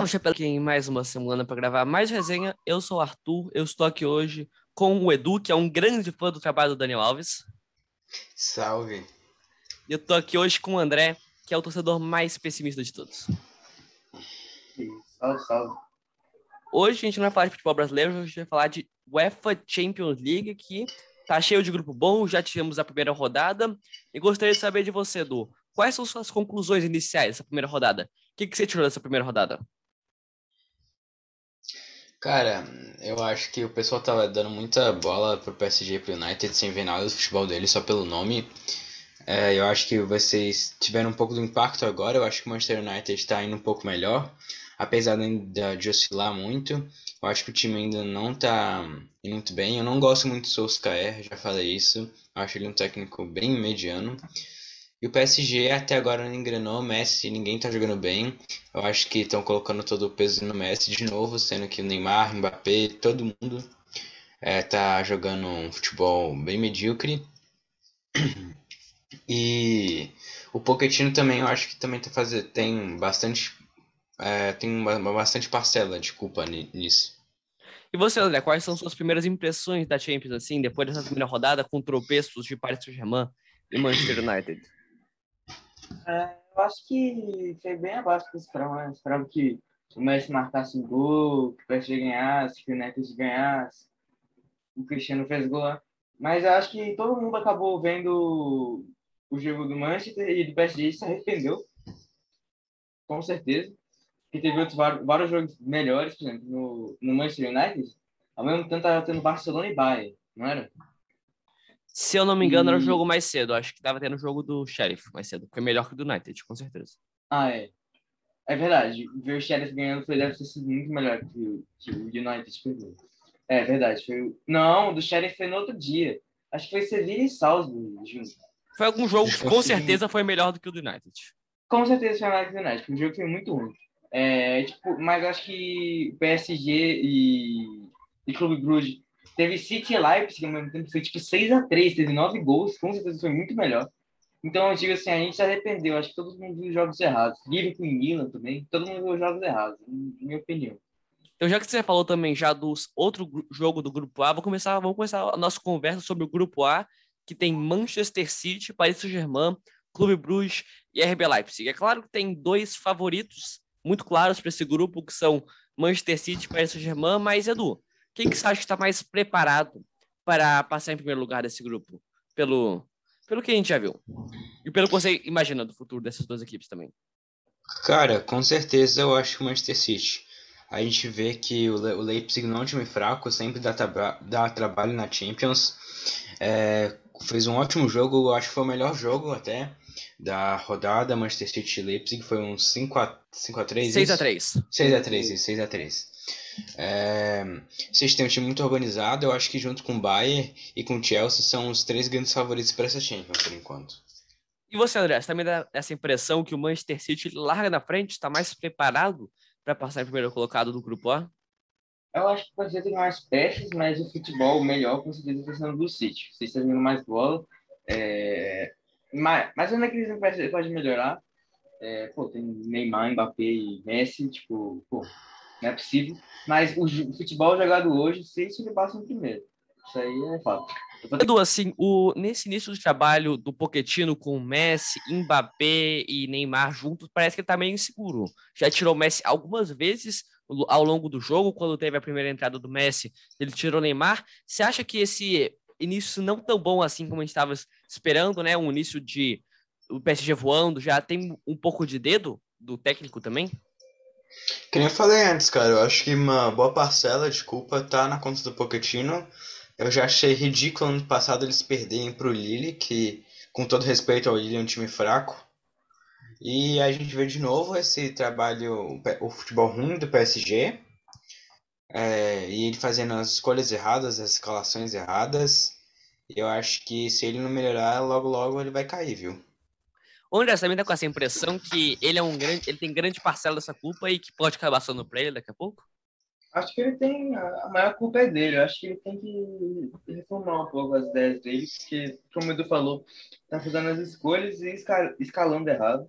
Salve, Chapéu, aqui em mais uma semana para gravar mais resenha. Eu sou o Arthur, eu estou aqui hoje com o Edu, que é um grande fã do trabalho do Daniel Alves. Salve. E eu estou aqui hoje com o André, que é o torcedor mais pessimista de todos. Salve, salve. Hoje a gente não vai falar de futebol brasileiro, a gente vai falar de UEFA Champions League, que tá cheio de grupo bom, já tivemos a primeira rodada. E gostaria de saber de você, Edu, quais são suas conclusões iniciais dessa primeira rodada? O que, que você tirou dessa primeira rodada? Cara, eu acho que o pessoal tava dando muita bola pro PSG e pro United sem ver nada do futebol dele só pelo nome. É, eu acho que vocês tiveram um pouco do impacto agora. Eu acho que o Manchester United está indo um pouco melhor, apesar de, de oscilar muito. Eu acho que o time ainda não está indo muito bem. Eu não gosto muito do Solskjaer, já falei isso. Eu acho ele um técnico bem mediano. E o PSG até agora não engrenou, Messi ninguém tá jogando bem. Eu acho que estão colocando todo o peso no Messi de novo, sendo que o Neymar, Mbappé, todo mundo é, tá jogando um futebol bem medíocre. E o Pochettino também eu acho que também tá fazendo, tem bastante é, tem uma, uma, bastante parcela de culpa nisso. E você, André, quais são suas primeiras impressões da Champions assim, depois dessa primeira rodada com tropeços de Paris Saint-Germain e Manchester United? É, eu acho que foi bem abaixo do que esperava, né? Esperava que o Messi marcasse um gol, que o PSG ganhasse, que o United ganhasse. O Cristiano fez gol. Mas eu acho que todo mundo acabou vendo o jogo do Manchester e do PSG se arrependeu. Com certeza. Porque teve outros vários jogos melhores, por exemplo, no, no Manchester United. Ao mesmo tempo estava tendo Barcelona e Bayern, não era? Se eu não me engano, e... era o jogo mais cedo. Acho que tava tendo o jogo do Sheriff mais cedo. Foi melhor que o do United, com certeza. Ah, é. É verdade. Ver o Sheriff ganhando foi, deve ter sido muito melhor que o, que o United perdeu. É verdade. Foi... Não, o do Sheriff foi no outro dia. Acho que foi Sevilla e Salzburg junto. Foi algum jogo que com certeza foi melhor do que o do United. Com certeza foi melhor que o do United, porque o jogo foi muito ruim. É, tipo, mas acho que PSG e, e Clube Bruges Teve City e Leipzig ao mesmo tempo, foi tipo 6x3, teve 9 gols, com certeza foi muito melhor. Então, eu digo assim, a gente se arrependeu. Acho que todo mundo viu jogos errados. Liverpool e Milan também, todo mundo viu jogos errados, na minha opinião. Então, já que você falou também já do outro jogo do grupo A, vou começar, vamos começar a nossa conversa sobre o grupo A, que tem Manchester City, Paris Saint-Germain, Clube Bruges e RB Leipzig. É claro que tem dois favoritos muito claros para esse grupo, que são Manchester City e Paris Saint-Germain, mas Edu, quem que você acha que está mais preparado para passar em primeiro lugar desse grupo? Pelo, pelo que a gente já viu. E pelo que você imagina do futuro dessas duas equipes também. Cara, com certeza eu acho que o Manchester City. A gente vê que o, Le o Leipzig não é um time fraco, sempre dá, dá trabalho na Champions. É, fez um ótimo jogo, eu acho que foi o melhor jogo até da rodada. Manchester City e Leipzig foi um 5x3. 6x3. 6x3, 6x3. É, vocês têm um time muito organizado, eu acho que junto com o Bayern e com o Chelsea são os três grandes favoritos para essa Champions por enquanto. E você, André, você também dá essa impressão que o Manchester City larga na frente, está mais preparado para passar em primeiro colocado do grupo A? Eu acho que pode ter mais peças, mas o futebol melhor com certeza está sendo do City. Vocês estão jogando mais bola, é... mas, mas ainda que eles pode melhorar. É, pô, tem Neymar, Mbappé e Messi, tipo, pô, não é possível. Mas o futebol jogado hoje, se ele passa em primeiro. Isso aí é fato. Edu, assim, o, nesse início do trabalho do Poquetino com Messi, Mbappé e Neymar juntos, parece que ele tá meio inseguro. Já tirou o Messi algumas vezes ao longo do jogo, quando teve a primeira entrada do Messi, ele tirou o Neymar. Você acha que esse início não tão bom assim como a gente estava esperando, né? Um início de o PSG voando, já tem um pouco de dedo do técnico também? Que nem eu falei antes, cara, eu acho que uma boa parcela de culpa tá na conta do Pochettino. Eu já achei ridículo ano passado eles perderem pro Lille, que, com todo respeito ao Lille, é um time fraco. E a gente vê de novo esse trabalho, o futebol ruim do PSG. É, e ele fazendo as escolhas erradas, as escalações erradas. Eu acho que se ele não melhorar, logo logo ele vai cair, viu? O André também tá com essa impressão que ele é um grande, ele tem grande parcela dessa culpa e que pode acabar sendo para ele daqui a pouco? Acho que ele tem a maior culpa é dele. Eu acho que ele tem que reformar um pouco as ideias dele, porque como o Edu falou, tá fazendo as escolhas e escalando errado.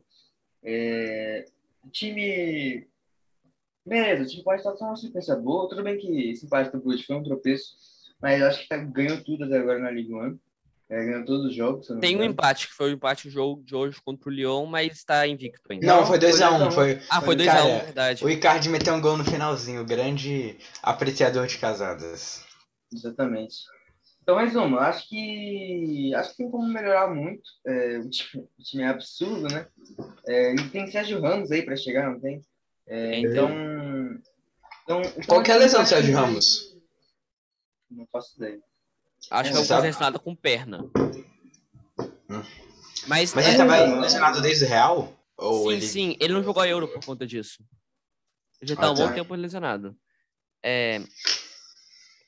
É, o time beleza, o time pode estar com uma sequência boa. Tudo bem que esse empate do Bruges foi um tropeço, mas acho que tá, ganhou tudo até agora na Liga 1. É, ganhou todos os jogos. Tem um empate, que foi o empate do jogo de hoje contra o Lyon, mas está invicto ainda. Não, foi 2x1. Um, foi... Ah, foi 2x1, um, verdade. O Icardi meteu um gol no finalzinho, grande apreciador de casadas. Exatamente. Então, resumo, acho que acho que tem como melhorar muito. É, o, time, o, time, é absurdo, né? É, e tem Sérgio Ramos aí para chegar, não tem? É, então, então, então, Qual que é a lesão do Sérgio Ramos? Não faço ideia. Acho que é um lesionado com perna. Hum. Mas, Mas ele estava é... lesionado desde o Real? Ou sim, ele... sim. Ele não jogou a Euro por conta disso. Ele já tá ah, um tá. bom tempo lesionado. É...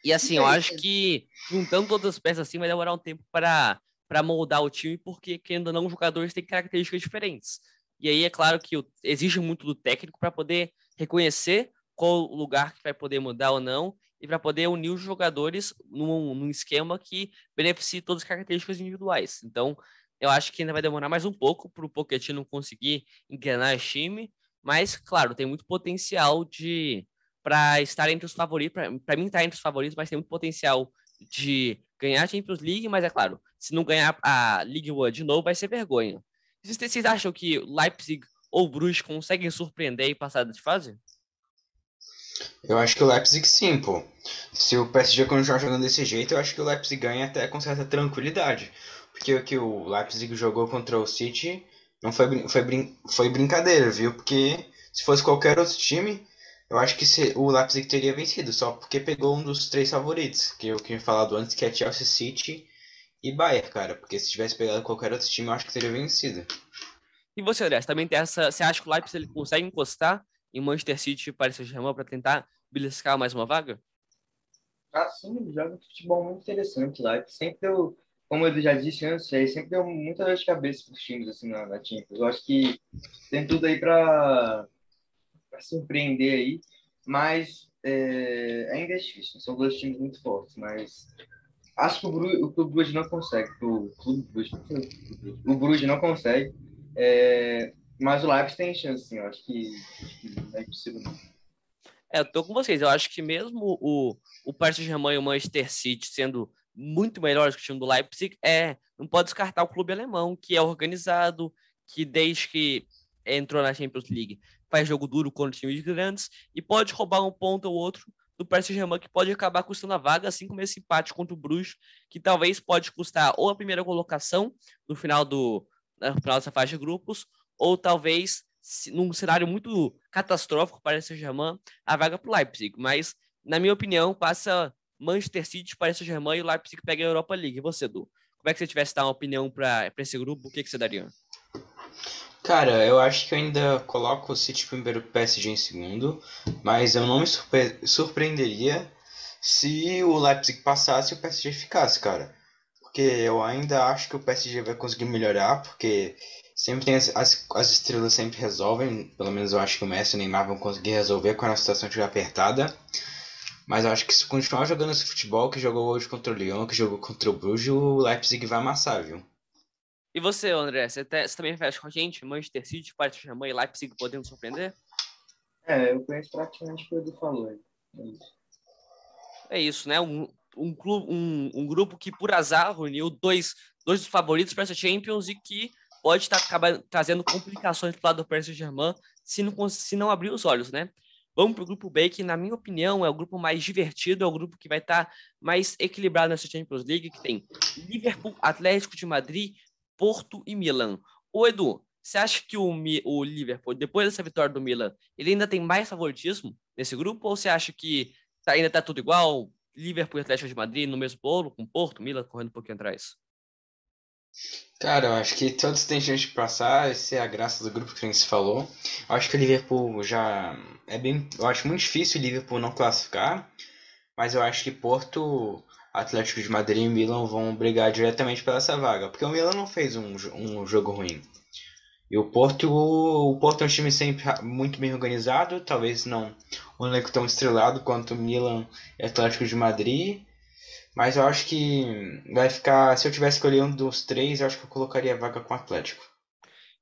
E assim, eu acho que juntando todas as peças assim vai demorar um tempo para para moldar o time, porque ainda não os jogadores têm características diferentes. E aí é claro que exige muito do técnico para poder reconhecer qual lugar que vai poder mudar ou não e para poder unir os jogadores num, num, esquema que beneficie todas as características individuais. Então, eu acho que ainda vai demorar mais um pouco para o Pochettino conseguir engrenar esse time, mas, claro, tem muito potencial de para estar entre os favoritos, para mim estar tá entre os favoritos, mas tem muito potencial de ganhar a Champions League, mas é claro, se não ganhar a League One de novo, vai ser vergonha. Vocês acham que Leipzig ou Bruges conseguem surpreender e passar de fase? Eu acho que o Leipzig sim, pô. Se o PSG continuar jogando desse jeito, eu acho que o Leipzig ganha até com certa tranquilidade. Porque o que o Leipzig jogou contra o City não foi, foi, brin foi brincadeira, viu? Porque se fosse qualquer outro time, eu acho que se, o Leipzig teria vencido, só porque pegou um dos três favoritos, que eu tinha falado antes, que é Chelsea City e Bayern, cara. Porque se tivesse pegado qualquer outro time, eu acho que teria vencido. E você, André, também tem essa. Você acha que o Leipzig ele consegue encostar em Manchester City e Paris Saint-Germain para tentar beliscar mais uma vaga? Ah, sim, ele joga futebol muito interessante lá. Sempre deu, como eu já disse antes, sempre deu muita dor de cabeça para os times assim, na, na Champions. Eu acho que tem tudo aí para surpreender aí, mas é, ainda é difícil. São dois times muito fortes, mas acho que o, Bru, o Clube Bruges não consegue. O Clube Bruges, o Bruges não consegue. É, mas o Leipzig tem chance, sim. Eu acho que, não é impossível, não. É, eu tô com vocês. Eu acho que mesmo o, o Paris Saint-Germain e o Manchester City sendo muito melhores que o time do Leipzig, é, não pode descartar o clube alemão, que é organizado, que desde que entrou na Champions League faz jogo duro contra times grandes e pode roubar um ponto ou outro do Paris Saint-Germain que pode acabar custando a vaga, assim como esse empate contra o Bruges, que talvez pode custar ou a primeira colocação no final do final dessa faixa de grupos, ou talvez, num cenário muito catastrófico para Saint-Germain, a vaga para o Leipzig. Mas, na minha opinião, passa Manchester City, Paris Saint-Germain e o Leipzig pega a Europa League. E você, Edu? Como é que você tivesse dar uma opinião para esse grupo? O que, que você daria? Cara, eu acho que eu ainda coloco o City primeiro, o PSG em segundo, mas eu não me surpre surpreenderia se o Leipzig passasse e o PSG ficasse, cara. Porque eu ainda acho que o PSG vai conseguir melhorar, porque Sempre tem as, as, as, estrelas sempre resolvem. Pelo menos eu acho que o Messi e o Neymar vão conseguir resolver quando a situação estiver apertada. Mas eu acho que se continuar jogando esse futebol que jogou hoje contra o Lyon, que jogou contra o Bruges, o Leipzig vai amassar, viu? E você, André, você, te, você também fecha com a gente? Manchester City, Paris Saint-Germain e Leipzig podendo surpreender? É, eu conheço praticamente o que o Edu falou. É isso, é isso né? Um, um, clube, um, um grupo que, por azar, reuniu dois, dois dos favoritos para essa Champions e que pode estar acabar trazendo complicações para o lado do Paris Saint-Germain se não, se não abrir os olhos, né? Vamos para o grupo B, que, na minha opinião, é o grupo mais divertido, é o grupo que vai estar mais equilibrado nessa Champions League, que tem Liverpool, Atlético de Madrid, Porto e Milan. Ô, Edu, você acha que o, o Liverpool, depois dessa vitória do Milan, ele ainda tem mais favoritismo nesse grupo? Ou você acha que tá, ainda está tudo igual? Liverpool e Atlético de Madrid no mesmo bolo, com Porto, Milan correndo um pouquinho atrás? Cara, eu acho que todos têm chance de passar, essa é a graça do grupo que a gente falou. Eu acho que o Liverpool já é bem, eu acho muito difícil o Liverpool não classificar, mas eu acho que Porto, Atlético de Madrid e Milan vão brigar diretamente pela essa vaga, porque o Milan não fez um, um jogo ruim. E o Porto, o Porto é um time sempre muito bem organizado, talvez não um elenco tão estrelado quanto o Milan e Atlético de Madrid, mas eu acho que vai ficar. Se eu tivesse escolher um dos três, eu acho que eu colocaria a vaga com o Atlético.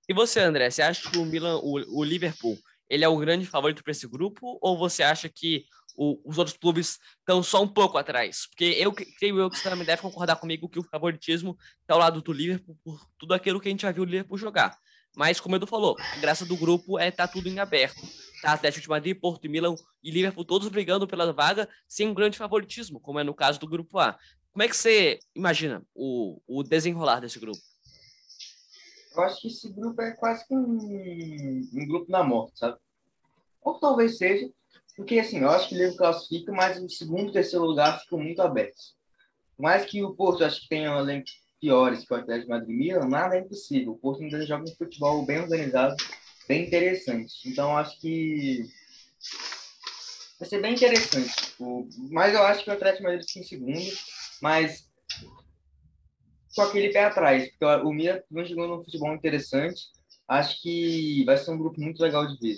E você, André, você acha que o Milan, o, o Liverpool, ele é o grande favorito para esse grupo? Ou você acha que o, os outros clubes estão só um pouco atrás? Porque eu creio eu que você também deve concordar comigo que o favoritismo está ao lado do Liverpool por tudo aquilo que a gente já viu o Liverpool jogar. Mas, como o Edu falou, a graça do grupo é estar tá tudo em aberto. Tá Atlético de Madrid, Porto e Milan e Liverpool todos brigando pela vaga sem um grande favoritismo, como é no caso do grupo A. Como é que você imagina o, o desenrolar desse grupo? Eu acho que esse grupo é quase que um, um grupo da morte, sabe? Ou talvez seja, porque assim, eu acho que o Liverpool classifica, mas o segundo e terceiro lugar ficam muito abertos. mais que o Porto acho que tenha um elenco piores que o Atlético de Madrid Milan, nada é impossível. O Porto ainda joga um futebol bem organizado, bem interessante. Então acho que vai ser bem interessante. O... Mas eu acho que o Atlético Madrid fica em segundo, mas com aquele pé atrás, porque o Milan vem jogando um futebol interessante. Acho que vai ser um grupo muito legal de ver.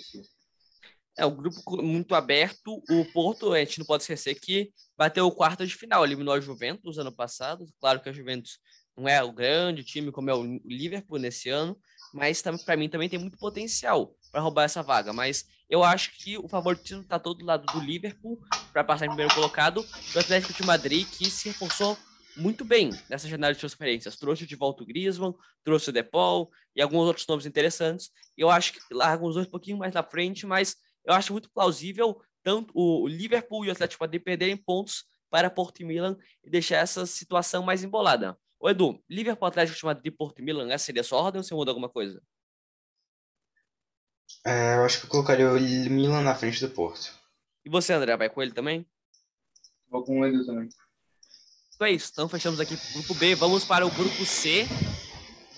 É um grupo muito aberto. O Porto, a gente não pode esquecer que bateu o quarto de final, eliminou a Juventus ano passado. Claro que a Juventus não é o grande time como é o Liverpool nesse ano, mas para mim também tem muito potencial para roubar essa vaga. Mas eu acho que o favoritismo está todo do lado do Liverpool para passar em primeiro colocado, do Atlético de Madrid, que se reforçou muito bem nessa janela de transferências. Trouxe de volta o Griezmann, trouxe o Depol e alguns outros nomes interessantes. Eu acho que largam os dois um pouquinho mais na frente, mas eu acho muito plausível tanto o Liverpool e o Atlético Madrid perderem pontos para Porto e Milan e deixar essa situação mais embolada. O Edu, Liverpool, Atlético de Madrid, Porto e Milan, essa seria a sua ordem ou você muda alguma coisa? É, eu acho que eu colocaria o Milan na frente do Porto. E você, André, vai com ele também? Vou com o Edu também. Então é isso. Então fechamos aqui o grupo B. Vamos para o grupo C.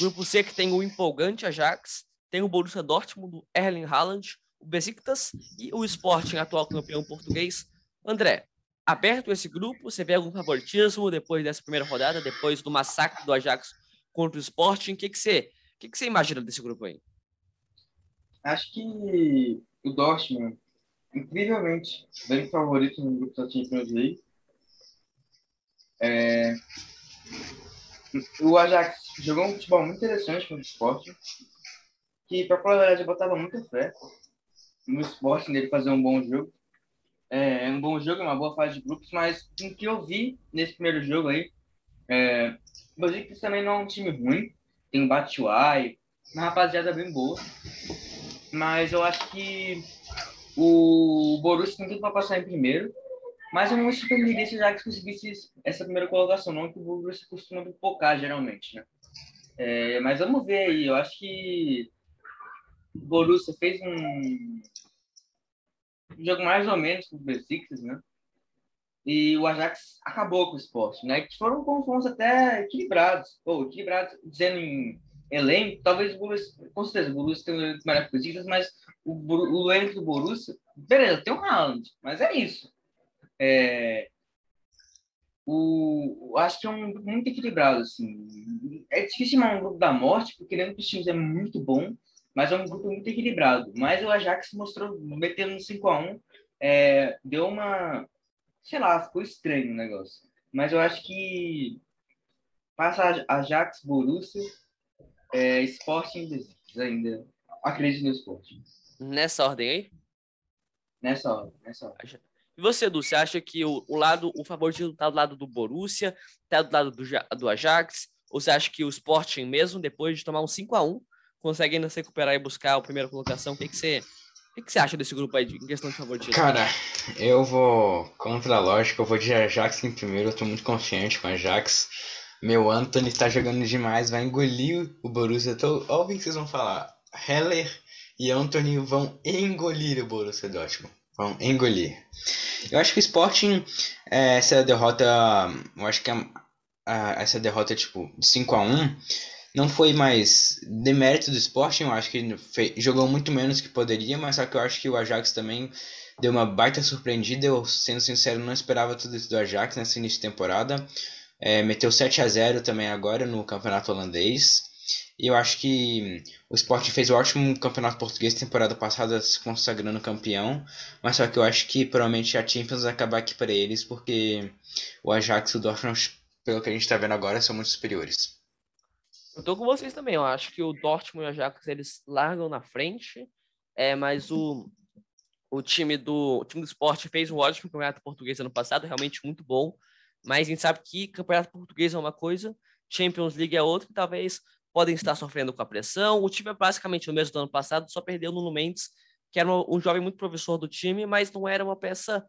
Grupo C que tem o empolgante Ajax, tem o Borussia Dortmund, o Erling Haaland, o Besiktas e o Sporting, atual campeão português. André, aberto esse grupo, você vê algum favoritismo depois dessa primeira rodada, depois do massacre do Ajax contra o Sporting? O que, que, você, o que, que você imagina desse grupo aí? Acho que o Dortmund, incrivelmente, bem favorito no grupo da Champions League. É... O Ajax jogou um futebol muito interessante contra o Sporting, que, para falar a verdade, eu botava muita fé no Sporting dele fazer um bom jogo. É, é um bom jogo, é uma boa fase de grupos, mas o que eu vi nesse primeiro jogo aí, é, o Besiktas também não é um time ruim, tem o Batshuayi, uma rapaziada bem boa, mas eu acho que o Borussia tem tudo para passar em primeiro, mas eu não me surpreenderia se o Ajax conseguisse essa primeira colocação, não, que o Borussia costuma pipocar geralmente, né? É, mas vamos ver aí, eu acho que o Borussia fez um, um jogo mais ou menos com o Besiktas, né? E o Ajax acabou com o esporte, né? Que foram confrontos até equilibrados. Ou equilibrados, dizendo em elenco, talvez o Borussia, com certeza, o Borussia tem um elenco melhor que o Besiktas, mas o, o elenco do Borussia, beleza, tem o Haaland, mas é isso. É, o, acho que é um grupo muito equilibrado, assim. É difícil chamar um grupo da morte, porque dentro dos times é muito bom, mas é um grupo muito equilibrado. Mas o Ajax mostrou, metendo no 5x1, é, deu uma. Sei lá, ficou estranho o negócio. Mas eu acho que passa Ajax, Borussia, é, Sporting ainda. Acredito no Sporting. Nessa ordem aí? Nessa ordem, nessa ordem. E você, Edu, você acha que o, o lado, o favoritismo está do lado do Borussia, está do lado do, do Ajax? Ou você acha que o Sporting mesmo, depois de tomar um 5 a 1 consegue ainda se recuperar e buscar a primeira colocação. O que, que você. O que, que você acha desse grupo aí em questão de favoritismo? Cara, eu vou contra a lógica, eu vou de Ajax em primeiro, eu tô muito confiante com a Ajax. Meu Anthony tá jogando demais, vai engolir o Borussia. Tô... Olha o que vocês vão falar. Heller e Anthony vão engolir o Borussia Dortmund. Vão engolir. Eu acho que o Sporting, é, essa derrota, eu acho que a, a, essa derrota tipo 5 a 1 não foi mais demérito do Sporting, eu acho que fez, jogou muito menos que poderia, mas só que eu acho que o Ajax também deu uma baita surpreendida. Eu, sendo sincero, não esperava tudo isso do Ajax nessa início de temporada. É, meteu 7 a 0 também agora no campeonato holandês. E eu acho que o Sporting fez um ótimo campeonato português temporada passada, se consagrando campeão. Mas só que eu acho que provavelmente a Champions vai acabar aqui para eles, porque o Ajax e o Dortmund, pelo que a gente está vendo agora, são muito superiores. Eu tô com vocês também. Eu acho que o Dortmund e o Ajax eles largam na frente. É, mas o, o time do o time do esporte fez um ótimo campeonato português ano passado, realmente muito bom. Mas a gente sabe que campeonato português é uma coisa, Champions League é outra, e talvez podem estar sofrendo com a pressão. O time é basicamente o mesmo do ano passado, só perdeu no Nuno Mendes, que era um, jovem muito professor do time, mas não era uma peça,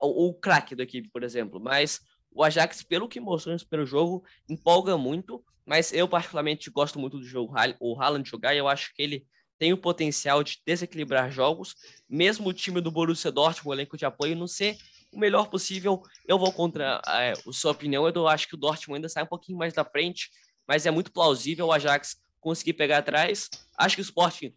o, o craque da equipe, por exemplo. Mas o Ajax, pelo que mostrou no primeiro jogo, empolga muito, mas eu particularmente gosto muito do jogo o Haaland jogar, e eu acho que ele tem o potencial de desequilibrar jogos, mesmo o time do Borussia Dortmund, o elenco de apoio, não ser o melhor possível. Eu vou contra é, a sua opinião, eu acho que o Dortmund ainda sai um pouquinho mais da frente, mas é muito plausível o Ajax conseguir pegar atrás. Acho que o Sporting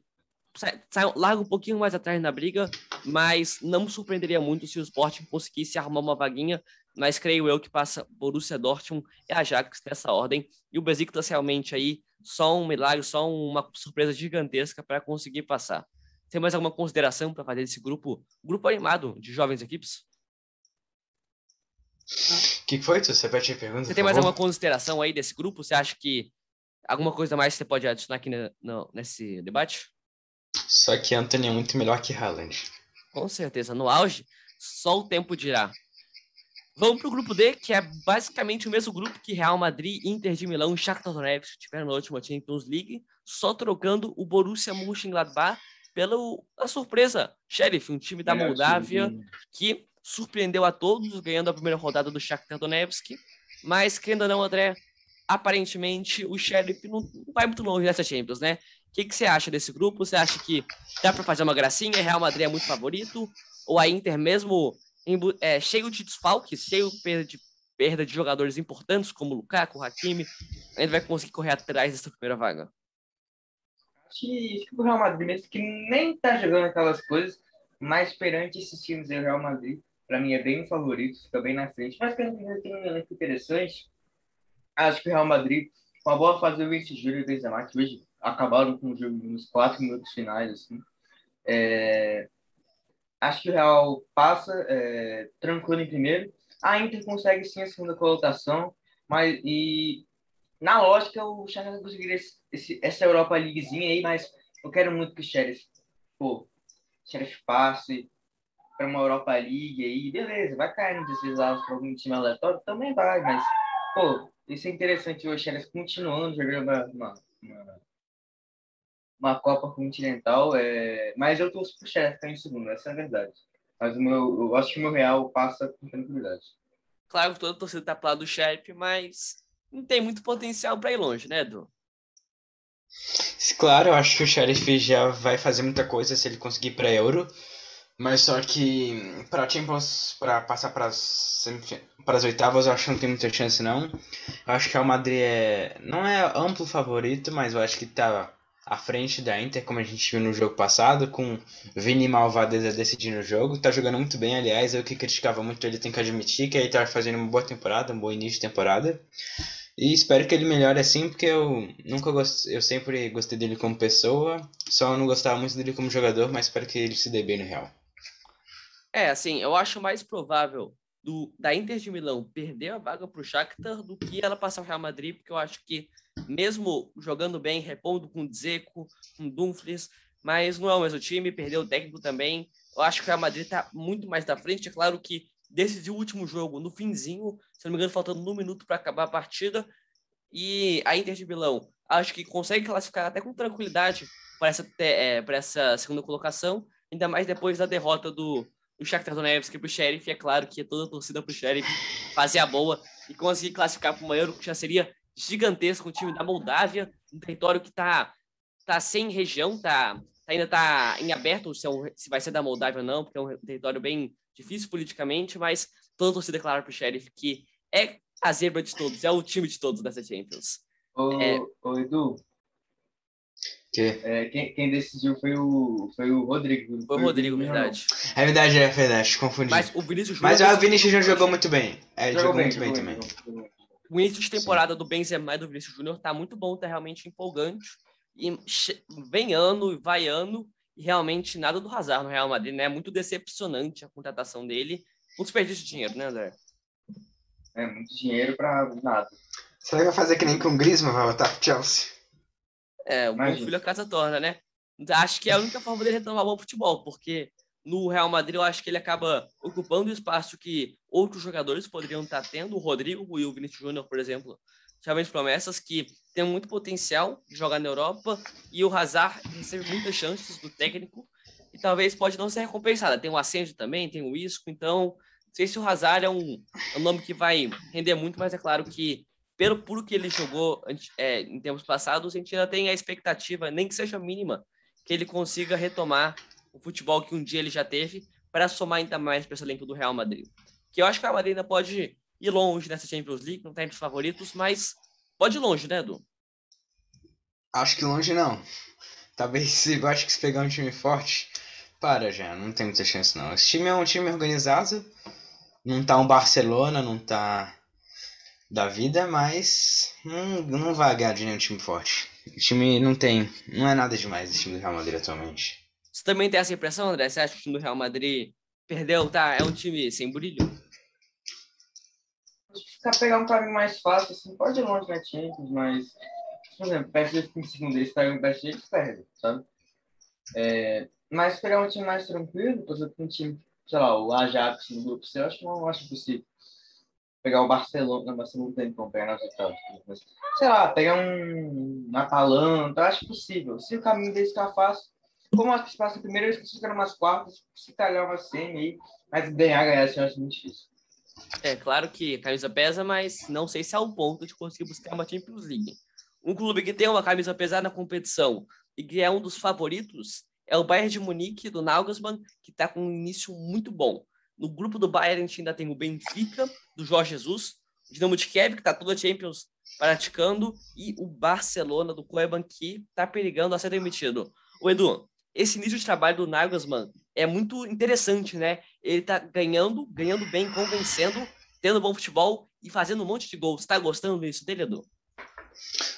sai, sai, larga um pouquinho mais atrás na briga, mas não me surpreenderia muito se o Sporting conseguisse arrumar uma vaguinha, mas creio eu que passa Borussia Dortmund e Ajax nessa ordem. E o Besiktas realmente aí só um milagre, só uma surpresa gigantesca para conseguir passar. Tem mais alguma consideração para fazer desse grupo, grupo animado de jovens equipes? O que foi? Você repete a pergunta? Você tem mais alguma consideração aí desse grupo? Você acha que alguma coisa mais você pode adicionar aqui no, nesse debate? Só que Anthony é muito melhor que Haaland. Com certeza. No auge, só o tempo dirá. Vamos para o grupo D, que é basicamente o mesmo grupo que Real Madrid, Inter de Milão e Shakhtar Donetsk tiveram na última Champions League, só trocando o Borussia Mönchengladbach pela a surpresa Sheriff, um time da Moldávia que surpreendeu a todos, ganhando a primeira rodada do Shakhtar Donetsk. Mas, querendo ou não, André, aparentemente o Sheriff não vai muito longe nessa Champions, né? O que, que você acha desse grupo? Você acha que dá para fazer uma gracinha? Real Madrid é muito favorito? Ou a Inter, mesmo é, cheio de desfalques, cheio de perda de jogadores importantes, como Lukaku, o Hakimi, ainda vai conseguir correr atrás dessa primeira vaga? Acho que, o Real Madrid, mesmo que nem tá jogando aquelas coisas, mas perante esses times do Real Madrid, para mim é bem favorito, fica bem na frente. Mas pelo menos tem um elenco interessante. Acho que o Real Madrid, com a boa fase do Vinicius Júnior e Benzema, que hoje acabaram com o jogo nos quatro minutos finais, assim. É, Acho que o Real passa é, tranquilo em primeiro. A Inter consegue sim a segunda colocação, mas e na lógica o Shakhtar conseguiria esse, essa Europa Leaguezinha aí, mas eu quero muito que o Sheriff, pô, Sheriff passe para uma Europa League aí, beleza, vai cair no deslizados para algum time aleatório, também vai, mas pô, isso é interessante o Sheriff continuando jogando uma, uma, uma uma Copa Continental, é... mas eu torço pro Sheriff ficar em segundo, essa é a verdade. Mas o meu, eu acho que o meu Real passa com tranquilidade. Claro que toda a torcida tá pro lado do Sheriff, mas não tem muito potencial para ir longe, né, Edu? Claro, eu acho que o Sheriff já vai fazer muita coisa se ele conseguir para Euro. Mas só que para Champions, para passar para as oitavas, eu acho que não tem muita chance não. Eu acho que o Madrid é não é amplo favorito, mas eu acho que tá à frente da Inter, como a gente viu no jogo passado, com Vini Malvadeza decidindo o jogo. Tá jogando muito bem, aliás, eu que criticava muito ele tem que admitir que ele tá fazendo uma boa temporada, um bom início de temporada. E espero que ele melhore assim, porque eu nunca gost... eu sempre gostei dele como pessoa, só não gostava muito dele como jogador, mas espero que ele se dê bem no Real. É, assim, eu acho mais provável do, da Inter de Milão perder a vaga para o Shakhtar do que ela passar o Real Madrid, porque eu acho que mesmo jogando bem, repondo com Dzeko, com Dumfries, mas não é o mesmo time, perdeu o técnico também. Eu acho que o Madrid está muito mais da frente. É claro que decidiu o último jogo no finzinho, se não me engano, faltando um minuto para acabar a partida. E a Inter de Milão, acho que consegue classificar até com tranquilidade para essa, é, essa segunda colocação, ainda mais depois da derrota do, do Shakhtar Donetsk para o Sheriff. É claro que toda a torcida para o Sheriff fazer a boa e conseguir classificar para o Euro, que já seria gigantesco, um time da Moldávia, um território que está tá sem região, tá, ainda está em aberto se, é um, se, vai ser da Moldávia ou não, porque é um território bem difícil politicamente, mas toda a torcida declara para o Sheriff que é a zebra de todos, é o time de todos dessa Champions. Ô, é... ô Edu, que? É, quem, quem, decidiu foi o, foi o Rodrigo. Foi o Rodrigo, verdade. É verdade, é verdade, confundi. Mas o Vinícius Júnior. Mas o Vinícius Júnior jogou muito bem. É, jogou, jogou bem, muito bem, bem também. O início de temporada Sim. do Benzema e do Vinícius Júnior tá muito bom, tá realmente empolgante. E vem ano, vai ano, e realmente nada do Hazard no Real Madrid, né? É muito decepcionante a contratação dele. Um desperdício de dinheiro, né, André? É, muito dinheiro para nada. Você vai fazer que nem com o Griezmann vai voltar pro Chelsea? É, o bom filho a casa torna, né? acho que é a única forma dele retomar bom futebol, porque no Real Madrid eu acho que ele acaba ocupando o espaço que outros jogadores poderiam estar tendo, o Rodrigo e o Vinícius Júnior, por exemplo, jovens promessas que têm muito potencial de jogar na Europa e o Hazard recebe muitas chances do técnico e talvez pode não ser recompensada. Tem o Ascenso também, tem o Isco, então não sei se o Hazard é um, é um nome que vai render muito, mas é claro que pelo puro que ele jogou é, em tempos passados, a gente ainda tem a expectativa, nem que seja mínima, que ele consiga retomar o futebol que um dia ele já teve para somar ainda mais para esse elenco do Real Madrid. Que eu acho que o Real Madrid ainda pode ir longe nessa Champions League, não está entre os favoritos, mas pode ir longe, né, Edu? Acho que longe não. Talvez, eu acho que se pegar um time forte, para já, não tem muita chance não. Esse time é um time organizado, não tá um Barcelona, não tá da vida, mas não, não vai ganhar de nenhum time forte. O time não tem, não é nada demais esse time do Real Madrid atualmente. Você também tem essa impressão, André? Você acha que o time do Real Madrid perdeu, tá? É um time sem brilho? Ficar pegar um caminho mais fácil, assim, pode ir longe na Champions, mas, por exemplo, o segundo, eles pegam o PSG eles perdem, sabe? É, mas pegar um time mais tranquilo, por exemplo, um time, sei lá, o Ajax no grupo C, eu acho, não acho possível. Pegar o Barcelona, não, Barcelona tem como pegar nas oitavas, sei lá, pegar um, um Atalanta, acho possível. Se o caminho deles ficar fácil, como acho que se passa primeiro, eles umas quartas, se calhar uma semi mas ganhar, ganhar, assim, eu acho muito difícil. É claro que a camisa pesa, mas não sei se é o ponto de conseguir buscar uma Champions League. Um clube que tem uma camisa pesada na competição e que é um dos favoritos é o Bayern de Munique, do Nagelsmann, que está com um início muito bom. No grupo do Bayern a gente ainda tem o Benfica, do Jorge Jesus, o Dinamo de Kiev, que está toda Champions praticando, e o Barcelona, do Koeman, que está perigando a ser demitido. O Edu, esse início de trabalho do Nagelsmann é muito interessante, né? Ele tá ganhando, ganhando bem, convencendo, tendo bom futebol e fazendo um monte de gols. Tá gostando disso dele, Edu?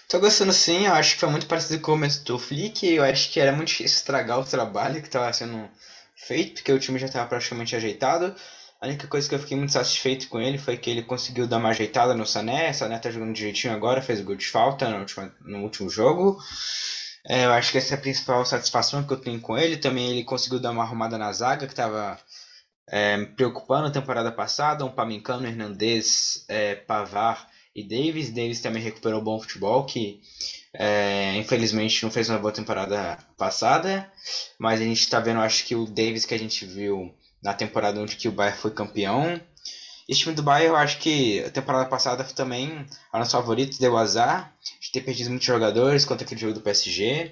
Tô gostando sim, eu acho que foi muito parecido com o começo do Flick, eu acho que era muito difícil estragar o trabalho que estava sendo feito, porque o time já estava praticamente ajeitado. A única coisa que eu fiquei muito satisfeito com ele foi que ele conseguiu dar uma ajeitada no Sané, Sané tá jogando direitinho agora, fez gol de falta no último, no último jogo. É, eu acho que essa é a principal satisfação que eu tenho com ele. Também ele conseguiu dar uma arrumada na zaga, que estava é, preocupando a temporada passada. Um Pamincano, Hernandez, é, Pavar e Davis. Davis também recuperou bom futebol, que é, infelizmente não fez uma boa temporada passada. Mas a gente está vendo, acho que o Davis que a gente viu na temporada onde que o Bayern foi campeão esse time do Bayern, eu acho que a temporada passada também a nosso favorito deu azar de ter perdido muitos jogadores contra aquele jogo do PSG.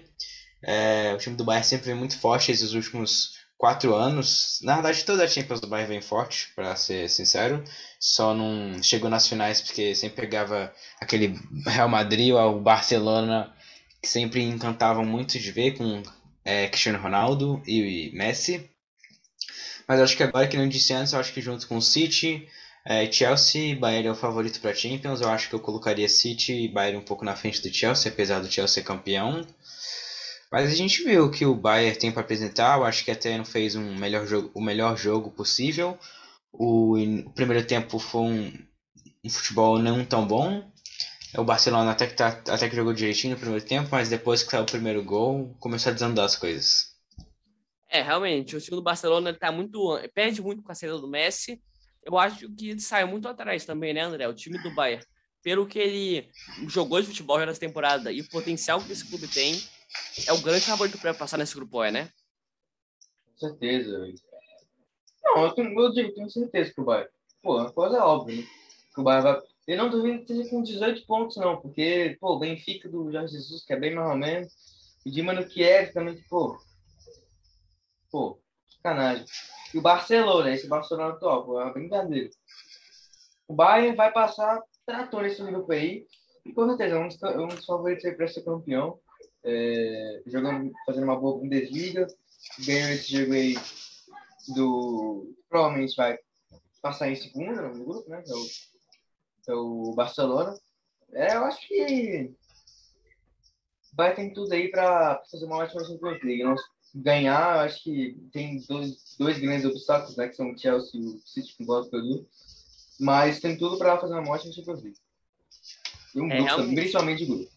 É, o time do Bayern sempre vem muito forte esses últimos quatro anos. Na verdade, toda a Champions do Bayern vem forte, para ser sincero. Só não chegou nas finais porque sempre pegava aquele Real Madrid ou o Barcelona que sempre encantavam muito de ver com é, Cristiano Ronaldo e Messi. Mas acho que agora, que não disse antes, acho que junto com o City, é, Chelsea, Bayern é o favorito para Champions. Eu acho que eu colocaria City e Bayern um pouco na frente do Chelsea, apesar do Chelsea ser campeão. Mas a gente viu que o Bayern tem para apresentar. Eu acho que até não fez um melhor jogo, o melhor jogo possível. O, o primeiro tempo foi um, um, futebol não tão bom. O Barcelona até que, tá, até que jogou direitinho no primeiro tempo, mas depois que saiu o primeiro gol, começou a desandar as coisas. É, realmente, o time do Barcelona tá muito. perde muito com a saída do Messi eu acho que saiu muito atrás também, né, André? O time do Bayern. Pelo que ele jogou de futebol nessa temporada e o potencial que esse clube tem, é o grande favorito para passar nesse grupo, é, né? Com certeza. Não, eu, tenho, eu digo, tenho certeza que o Bayern. Pô, é uma coisa óbvia, né? Que o Bayern vai. Ele não duvido que esteja com 18 pontos, não, porque, pô, o Benfica do Jorge Jesus, que é bem mais ou menos, o Dima Kiev também, que, pô, pô, sacanagem. E o Barcelona, esse Barcelona atual, é uma brincadeira. O Bayern vai passar trator nesse grupo aí. E com certeza, é um dos, um dos favoritos aí para ser campeão. É, jogando, fazendo uma boa Bundesliga. Ganhou esse jogo aí do. Provavelmente vai passar em segundo no grupo, né? Que é o, que é o Barcelona. É, eu acho que vai ter tudo aí para fazer uma ótima Champions League. Não, ganhar, acho que tem dois, dois grandes obstáculos, né, que são o Chelsea e o City com bola perdida, mas tem tudo para fazer uma morte no Champions League. E um é, grupo, realmente... principalmente grupo.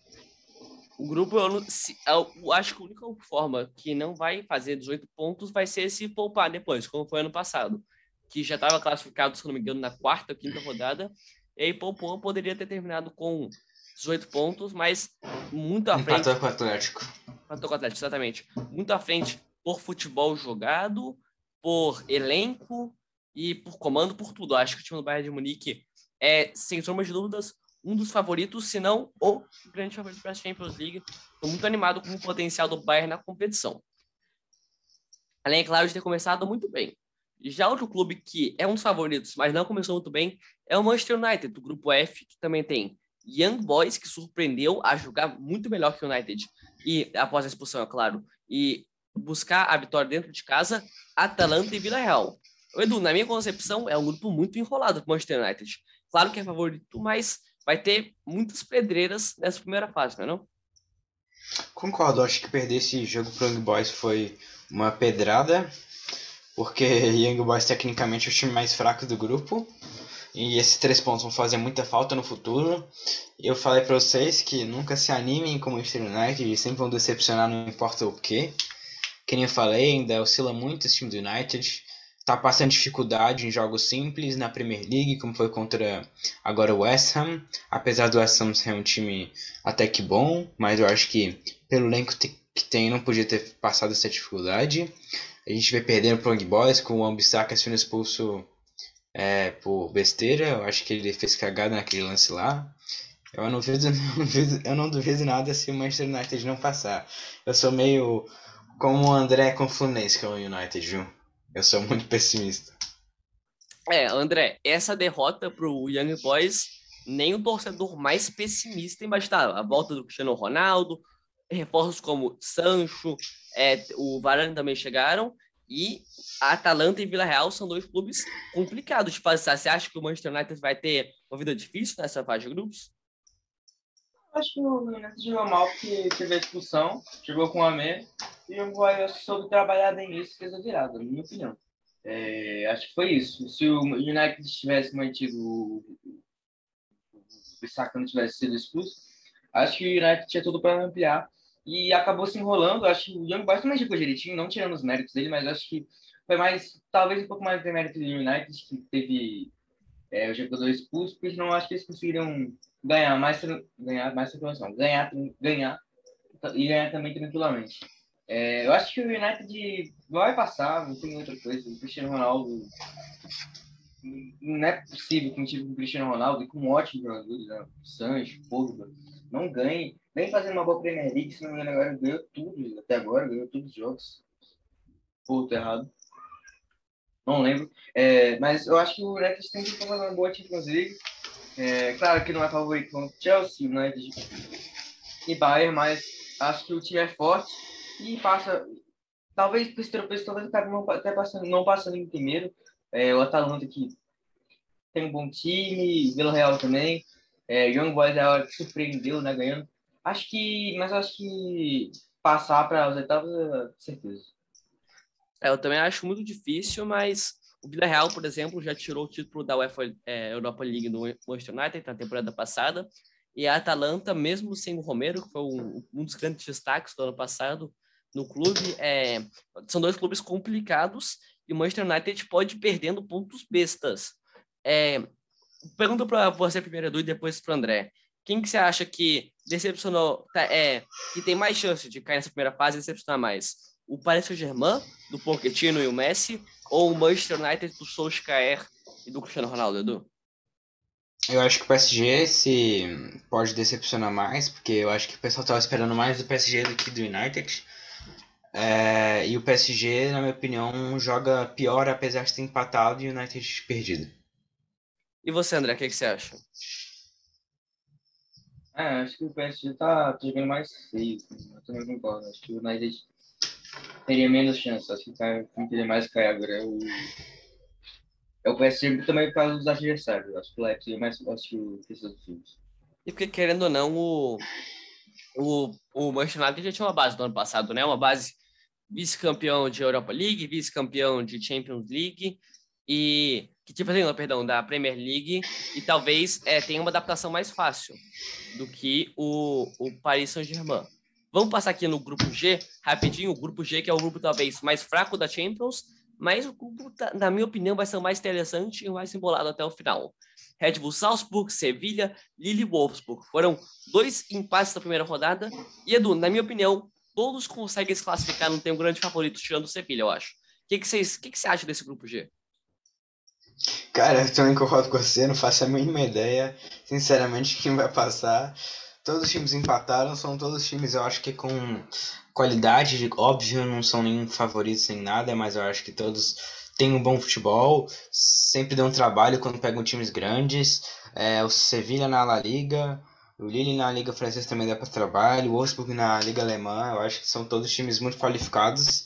o grupo, eu, se, eu, acho que a única forma que não vai fazer 18 pontos vai ser se poupar depois, como foi ano passado, que já estava classificado, se não me engano, na quarta ou quinta rodada, e aí poupou, poderia ter terminado com 18 pontos, mas muito à frente. Empatou com o Atlético. Empatou com o Atlético, exatamente. Muito à frente por futebol jogado, por elenco e por comando, por tudo. Acho que o time do Bayern de Munique é, sem sombra de dúvidas, um dos favoritos, se não o grande favorito para a Champions League. Estou muito animado com o potencial do Bayern na competição. Além, é claro, de ter começado muito bem. Já outro clube que é um dos favoritos, mas não começou muito bem, é o Manchester United, do grupo F, que também tem Young Boys, que surpreendeu a jogar muito melhor que o United, e após a expulsão, é claro, e buscar a vitória dentro de casa, Atalanta e Vila Real. O Edu, na minha concepção, é um grupo muito enrolado para o Manchester United. Claro que é favorito, mas vai ter muitas pedreiras nessa primeira fase, não é não? Concordo, acho que perder esse jogo para o Young Boys foi uma pedrada, porque Young Boys tecnicamente é o time mais fraco do grupo. E esses três pontos vão fazer muita falta no futuro. Eu falei para vocês que nunca se animem com o Manchester United, sempre vão decepcionar não importa o que. Que nem eu falei, ainda oscila muito esse time do United. Tá passando dificuldade em jogos simples na Premier League, como foi contra agora o West Ham. Apesar do West Ham ser um time até que bom, mas eu acho que pelo elenco que tem não podia ter passado essa dificuldade. A gente vai perdendo pro Young Boys com o Ambissaka sendo expulso é, por besteira. Eu acho que ele fez cagada naquele lance lá. Eu não duvido, não duvido, eu não duvido nada se o Manchester United não passar. Eu sou meio como o André com o Fluminense com o United, viu? Eu sou muito pessimista. É, André, essa derrota pro Young Boys, nem o torcedor mais pessimista imaginava. A volta do Cristiano Ronaldo, reforços como Sancho, é, o Varane também chegaram, e a Atalanta e Vila Real são dois clubes complicados de passar. Você acha que o Manchester United vai ter uma vida difícil nessa fase de grupos? Acho que o United jogou mal porque teve a expulsão, jogou com o Amé, e o Goiás soube trabalhar bem nisso e fez a virada, na minha opinião. É, acho que foi isso. Se o United tivesse mantido o Bissaka não tivesse sido expulso, acho que o United tinha tudo para ampliar e acabou se enrolando. Acho que o Young Boys também jogou direitinho, não tirando os méritos dele, mas acho que foi mais, talvez um pouco mais de mérito do United, que teve é, o jogador expulso, porque não acho que eles conseguiriam ganhar mais, ganhar mais tranquilação, ganhar, ganhar e ganhar também tranquilamente. É, eu acho que o United vai passar, não tem outra coisa. O Cristiano Ronaldo. Não é possível que um time com o Cristiano Ronaldo e com ótimos jogadores, né? Sancho, Pogba, não ganhe. Nem fazendo uma boa Premier League, se não me engano, agora ganhou tudo, até agora, ganhou todos os jogos. Pô, tô errado. Não lembro. É, mas eu acho que o United tem que fazer uma boa Champions League. É, claro que não é favorito com Chelsea, United e Bayern, mas acho que o time é forte e passa. Talvez por esse tropeço, talvez acabe não, até passando, não passando em primeiro. É, o Atalanta que tem um bom time, Vila Real também. É, Young Boys é a hora que surpreendeu, né, ganhando. Acho que, mas acho que passar para os oitavos é certeza. É, eu também acho muito difícil, mas o Real, por exemplo, já tirou o título da UEFA é, Europa League no Manchester United na temporada passada. E a Atalanta, mesmo sem o Romero, que foi um, um dos grandes destaques do ano passado, no clube. É, são dois clubes complicados e o Manchester United pode ir perdendo pontos bestas. É, pergunta para você primeiro, Edu, e depois para André. Quem que você acha que decepcionou, tá, é, que tem mais chance de cair nessa primeira fase e decepcionar mais? O Paris Saint-Germain, do Pochettino e o Messi, ou o Manchester United do Solskjaer e do Cristiano Ronaldo, Edu? Eu acho que o PSG se pode decepcionar mais, porque eu acho que o pessoal estava esperando mais do PSG do que do United. É, e o PSG, na minha opinião, joga pior apesar de ter empatado e o United perdido. E você, André, o que, que, você acha? É, acho que o PSG tá jogando mais feio. Eu também concordo. Acho que o United teria menos chance. Acho que tá, teria mais cair agora é o. É o PSG também por causa dos adversários. Acho que o Leipzig é mais o que os times. E porque, querendo ou não, o, o, o Manchester United já tinha uma base do ano passado, né? Uma base vice-campeão de Europa League, vice-campeão de Champions League, e que tipo assim, perdão, da Premier League e talvez é, tenha uma adaptação mais fácil do que o, o Paris Saint-Germain. Vamos passar aqui no grupo G, rapidinho. O grupo G, que é o grupo talvez mais fraco da Champions, mas o grupo, tá, na minha opinião, vai ser o mais interessante e o mais embolado até o final. Red Bull Salzburg, Sevilha, Lille Wolfsburg. Foram dois empates da primeira rodada. E, Edu, na minha opinião, todos conseguem se classificar, não tem um grande favorito tirando o Sevilha, eu acho. O que, que, vocês, que, que você acha desse grupo G? Cara, eu também concordo com você, não faço a mínima ideia, sinceramente, quem vai passar. Todos os times empataram, são todos times, eu acho que com qualidade, óbvio, não são nenhum favoritos nem nada, mas eu acho que todos têm um bom futebol, sempre dão trabalho quando pegam times grandes. É, o Sevilha na La Liga, o Lille na Liga Francesa também dá para trabalho, o Wolfsburg na Liga Alemã, eu acho que são todos times muito qualificados.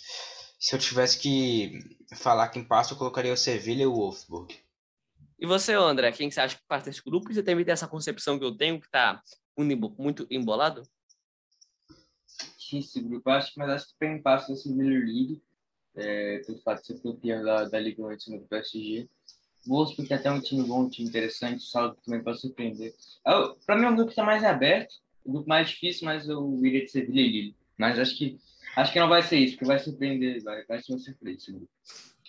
Se eu tivesse que falar quem passa, eu colocaria o Sevilha e o Wolfsburg. E você, André, quem você acha que passa desse grupo? Você também tem essa concepção que eu tenho, que está muito embolado? Esse grupo, acho, mas acho que tem passa o Sevilha League, é, pelo fato de ser campeão da, da Liga antes do PSG. Wolfsburg é até um time bom, um time interessante, o Saldo também pode surpreender. É, Para mim, é um grupo que está mais aberto, um grupo mais difícil, mas eu iria de Sevilha e Lille. Mas acho que Acho que não vai ser isso, porque vai surpreender, vai, vai ser uma surpresa.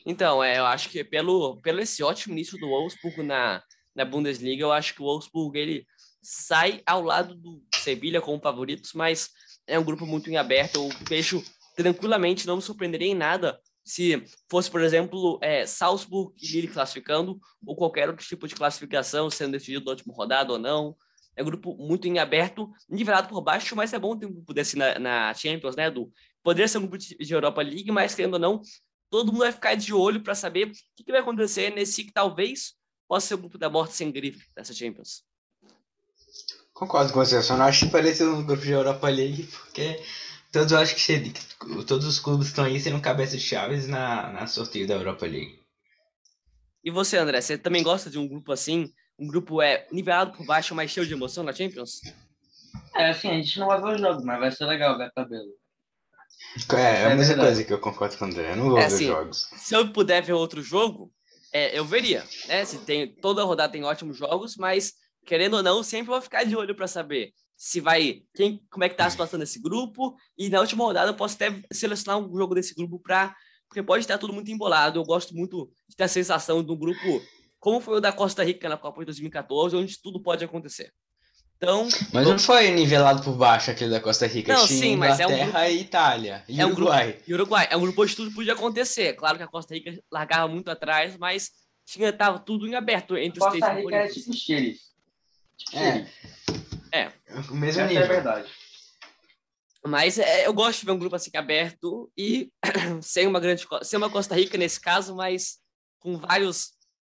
Então, é, eu acho que pelo, pelo esse ótimo início do Wolfsburg na, na Bundesliga, eu acho que o Wolfsburg ele sai ao lado do Sevilha como favoritos, mas é um grupo muito em aberto. Eu vejo tranquilamente, não me surpreenderia em nada se fosse, por exemplo, é, Salzburg e Lille classificando, ou qualquer outro tipo de classificação sendo decidido na última rodada ou não. É um grupo muito em aberto, nivelado por baixo, mas é bom ter um grupo desse na, na Champions, né, do Poderia ser um grupo de Europa League, mas querendo ou não, todo mundo vai ficar de olho para saber o que, que, vai acontecer nesse que talvez possa ser o grupo da morte sem grife dessa Champions. Concordo com você, eu só não acho parecido um grupo de Europa League, porque todos acho que seria, todos os clubes estão aí sendo cabeça de chaves na, na sorteio da Europa League. E você, André, você também gosta de um grupo assim? Um grupo é nivelado por baixo, mas cheio de emoção na Champions? É, assim, a gente não vai ver o jogo, mas vai ser legal ver a tabela. É, é a é mesma coisa que eu concordo com o André. Eu não vou é, ver assim, jogos. Se eu puder ver outro jogo, é, eu veria. Né? Se tem, toda rodada tem ótimos jogos, mas querendo ou não, sempre vou ficar de olho para saber se vai. Quem, como é que tá a situação desse grupo. E na última rodada eu posso até selecionar um jogo desse grupo para. Porque pode estar tudo muito embolado. Eu gosto muito de ter a sensação de um grupo como foi o da Costa Rica na Copa de 2014, onde tudo pode acontecer. Então, mas não foi nivelado por baixo aquele da Costa Rica. Não, sim, mas é um grupo... e Itália. E é Uruguai. Um grupo... E Uruguai. É um grupo onde tudo podia acontecer. Claro que a Costa Rica largava muito atrás, mas tinha, tava tudo em aberto entre Costa os três Costa Rica é tipo xerife. Tipo é. É. O mesmo Essa nível. é verdade. Mas é, eu gosto de ver um grupo assim aberto e sem uma grande sem uma Costa Rica nesse caso, mas com vários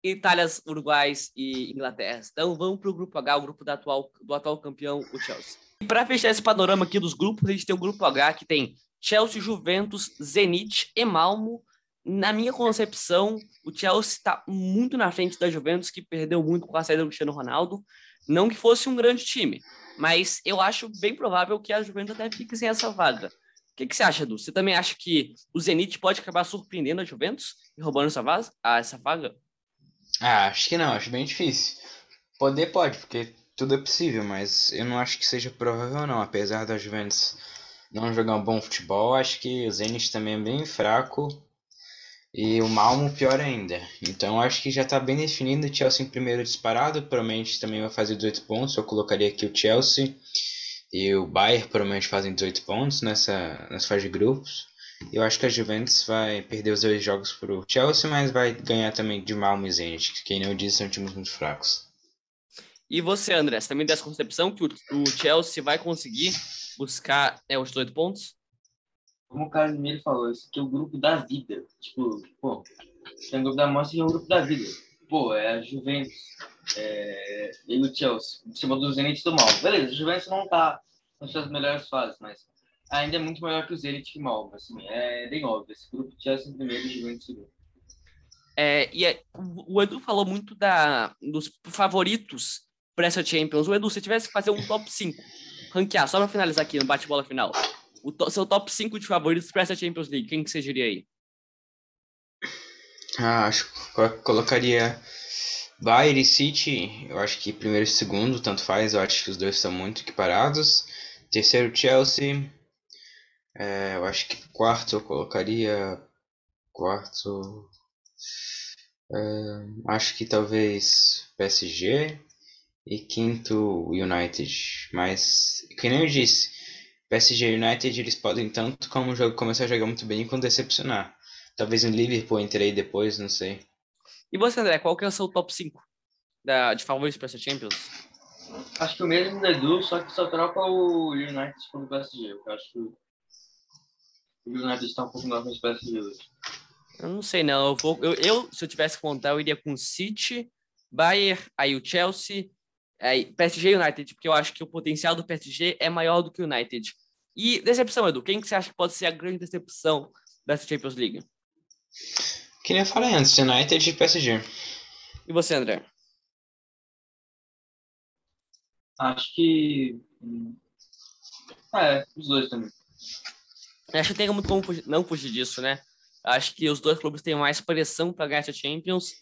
Itálias, Uruguais e Inglaterra. Então vamos para o grupo H, o grupo do atual, do atual campeão, o Chelsea. E para fechar esse panorama aqui dos grupos, a gente tem o grupo H que tem Chelsea, Juventus, Zenit e Malmo. Na minha concepção, o Chelsea está muito na frente da Juventus, que perdeu muito com a saída do Cristiano Ronaldo. Não que fosse um grande time, mas eu acho bem provável que a Juventus até fique sem essa vaga. O que, que você acha, Edu? Você também acha que o Zenit pode acabar surpreendendo a Juventus e roubando essa, essa vaga? Ah, acho que não, acho bem difícil. Poder pode, porque tudo é possível, mas eu não acho que seja provável não. Apesar da Juventus não jogar um bom futebol, acho que o Zenit também é bem fraco. E o Malmo pior ainda. Então acho que já está bem definido. O Chelsea em primeiro disparado. Provavelmente também vai fazer 18 pontos. Eu colocaria aqui o Chelsea. E o Bayern provavelmente fazem 18 pontos nessa, nessa fase de grupos. Eu acho que a Juventus vai perder os dois jogos para o Chelsea, mas vai ganhar também de Malmo e Zenit, que quem não disse são times muito fracos. E você, André, você também tem essa concepção que o, Chelsea vai conseguir buscar é, os dois pontos? Como o Casimiro falou, esse aqui é o grupo da vida. Tipo, pô, tem o grupo da morte e é o grupo da vida. Pô, é a Juventus é, e o Chelsea, em cima do Zenit do Mal. Beleza, a Juventus não tá nas suas melhores fases, mas ainda é muito maior que o Zenit que Malmo, assim, é bem óbvio. Esse grupo Chelsea em primeiro e Juventus em segundo. É, e é, o Edu falou muito da, dos favoritos para essa Champions. O Edu, se tivesse que fazer um top 5, ranquear, só para finalizar aqui no bate-bola final, o to, seu top 5 de favoritos para essa Champions League, quem que você diria aí? Ah, acho que colocaria Bayern e City. Eu acho que primeiro e segundo, tanto faz. Eu acho que os dois estão muito equiparados. Terceiro, Chelsea. É, eu acho que quarto eu colocaria. Quarto. É, acho que talvez PSG. E quinto, United. Mas, que nem eu disse, PSG e United eles podem tanto como o jogo começar a jogar muito bem quanto decepcionar. Talvez um Liverpool entre aí depois, não sei. E você, André, qual que é o seu top 5 da, de favoritos para essa Champions? Acho que o mesmo do Edu, só que só troca o United pelo PSG. Eu acho que o United está um pouco mais no PSG hoje. Eu não sei, não. Eu, vou, eu, eu, se eu tivesse que contar, eu iria com City, Bayern, aí o Chelsea, aí PSG e United, porque eu acho que o potencial do PSG é maior do que o United. E decepção, Edu, quem que você acha que pode ser a grande decepção dessa Champions League? Que nem eu falei antes, United e PSG. E você, André? Acho que. Hum, é, os dois também. Acho que tem muito como fugir, não fugir disso, né? Acho que os dois clubes têm mais pressão para ganhar a Champions.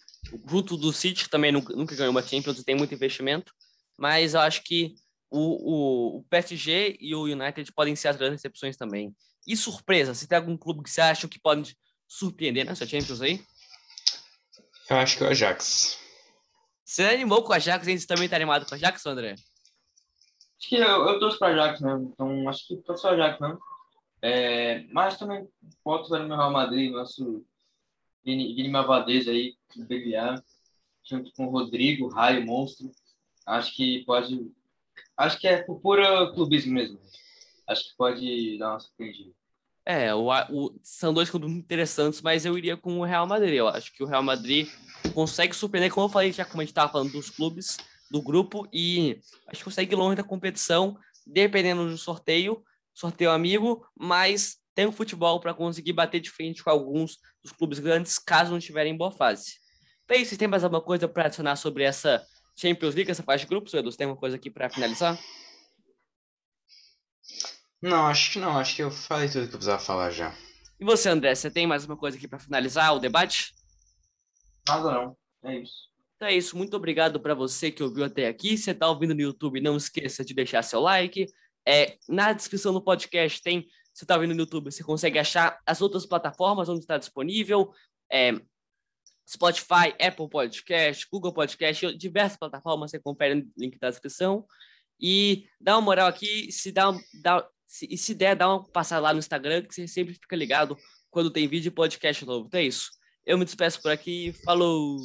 Junto do City também nunca, nunca ganhou uma Champions e tem muito investimento. Mas eu acho que o, o, o PSG e o United podem ser as grandes decepções também. E surpresa, se tem algum clube que você acha que pode surpreender nessa Champions aí? Eu acho que é o Ajax. Você animou com o Ajax e você também tá animado com o Ajax, André? Acho que eu, eu torço para Ajax mesmo, então acho que torço para Ajax mesmo. É, mas também ver no meu Real Madrid, nosso Vini Mavadez aí, brilhar, junto com o Rodrigo, Raio, Monstro. Acho que pode. Acho que é por pura clubismo mesmo. Acho que pode dar uma surpreendida. É, o, o, são dois clubes interessantes, mas eu iria com o Real Madrid. Eu acho que o Real Madrid consegue surpreender, como eu falei, já como a gente estava falando dos clubes do grupo, e acho que consegue ir longe da competição, dependendo do sorteio, sorteio amigo, mas tem o futebol para conseguir bater de frente com alguns dos clubes grandes, caso não estiverem em boa fase. Então, vocês têm mais alguma coisa para adicionar sobre essa Champions League, essa fase de grupos, Edu? Você tem alguma coisa aqui para finalizar? Não, acho que não. Acho que eu falei tudo que eu precisava falar já. E você, André, você tem mais uma coisa aqui para finalizar o debate? Nada não. É isso. Então é isso. Muito obrigado para você que ouviu até aqui. Se você está ouvindo no YouTube, não esqueça de deixar seu like. É, na descrição do podcast tem. Se você está ouvindo no YouTube, você consegue achar as outras plataformas onde está disponível. É, Spotify, Apple Podcast, Google Podcast, diversas plataformas, você confere no link da descrição. E dá uma moral aqui, se dá, dá se, e se der, dá uma passada lá no Instagram, que você sempre fica ligado quando tem vídeo e podcast novo. Então é isso. Eu me despeço por aqui. Falou!